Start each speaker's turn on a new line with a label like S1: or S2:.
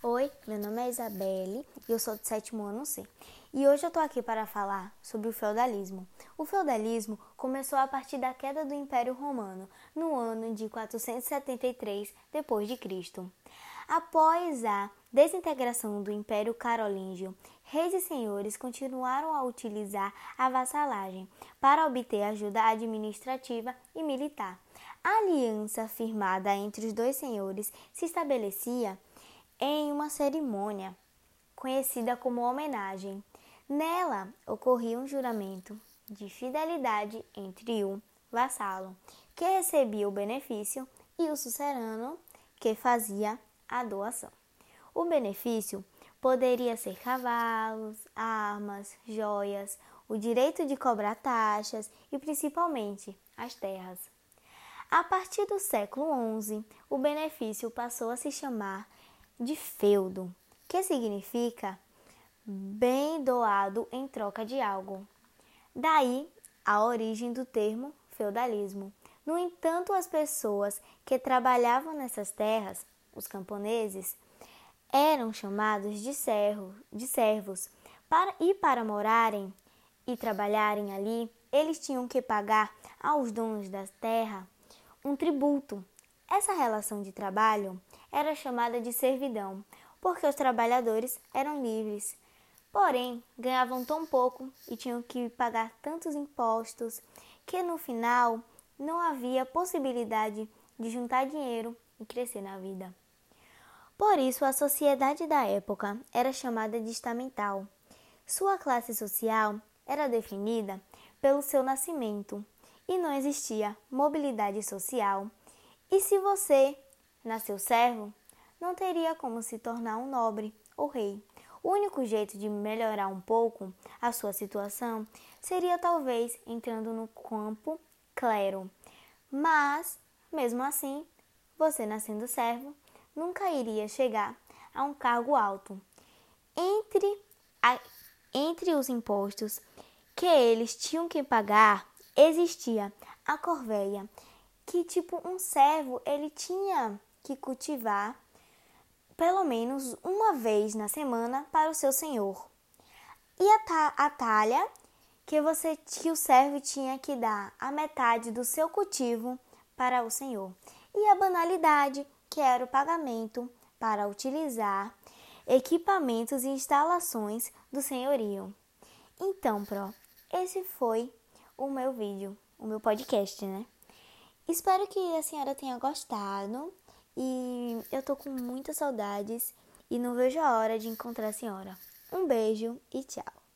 S1: Oi, meu nome é Isabelle e eu sou do sétimo ano C. E hoje eu tô aqui para falar sobre o feudalismo. O feudalismo começou a partir da queda do Império Romano no ano de 473 d.C. Após a desintegração do Império Carolíngio, reis e senhores continuaram a utilizar a vassalagem para obter ajuda administrativa e militar. A aliança firmada entre os dois senhores se estabelecia em uma cerimônia conhecida como homenagem. Nela ocorria um juramento de fidelidade entre o vassalo, que recebia o benefício, e o sucerano, que fazia a doação. O benefício poderia ser cavalos, armas, joias, o direito de cobrar taxas e principalmente as terras. A partir do século XI, o benefício passou a se chamar de feudo, que significa bem doado em troca de algo. Daí a origem do termo feudalismo. No entanto, as pessoas que trabalhavam nessas terras, os camponeses, eram chamados de, servo, de servos, para, e para morarem e trabalharem ali, eles tinham que pagar aos donos da terra um tributo. Essa relação de trabalho era chamada de servidão, porque os trabalhadores eram livres. Porém, ganhavam tão pouco e tinham que pagar tantos impostos que no final não havia possibilidade de juntar dinheiro e crescer na vida. Por isso, a sociedade da época era chamada de estamental. Sua classe social era definida pelo seu nascimento e não existia mobilidade social. E se você nasceu servo, não teria como se tornar um nobre ou rei. O único jeito de melhorar um pouco a sua situação seria talvez entrando no campo clero. Mas, mesmo assim, você nascendo servo, nunca iria chegar a um cargo alto. Entre, a, entre os impostos que eles tinham que pagar, existia a corveia, que tipo um servo ele tinha que cultivar pelo menos uma vez na semana para o seu senhor. E a, ta a talha que você que o servo tinha que dar a metade do seu cultivo para o senhor. E a banalidade, que era o pagamento para utilizar equipamentos e instalações do senhorio. Então, Pro, esse foi o meu vídeo, o meu podcast, né? Espero que a senhora tenha gostado e eu tô com muitas saudades e não vejo a hora de encontrar a senhora. Um beijo e tchau.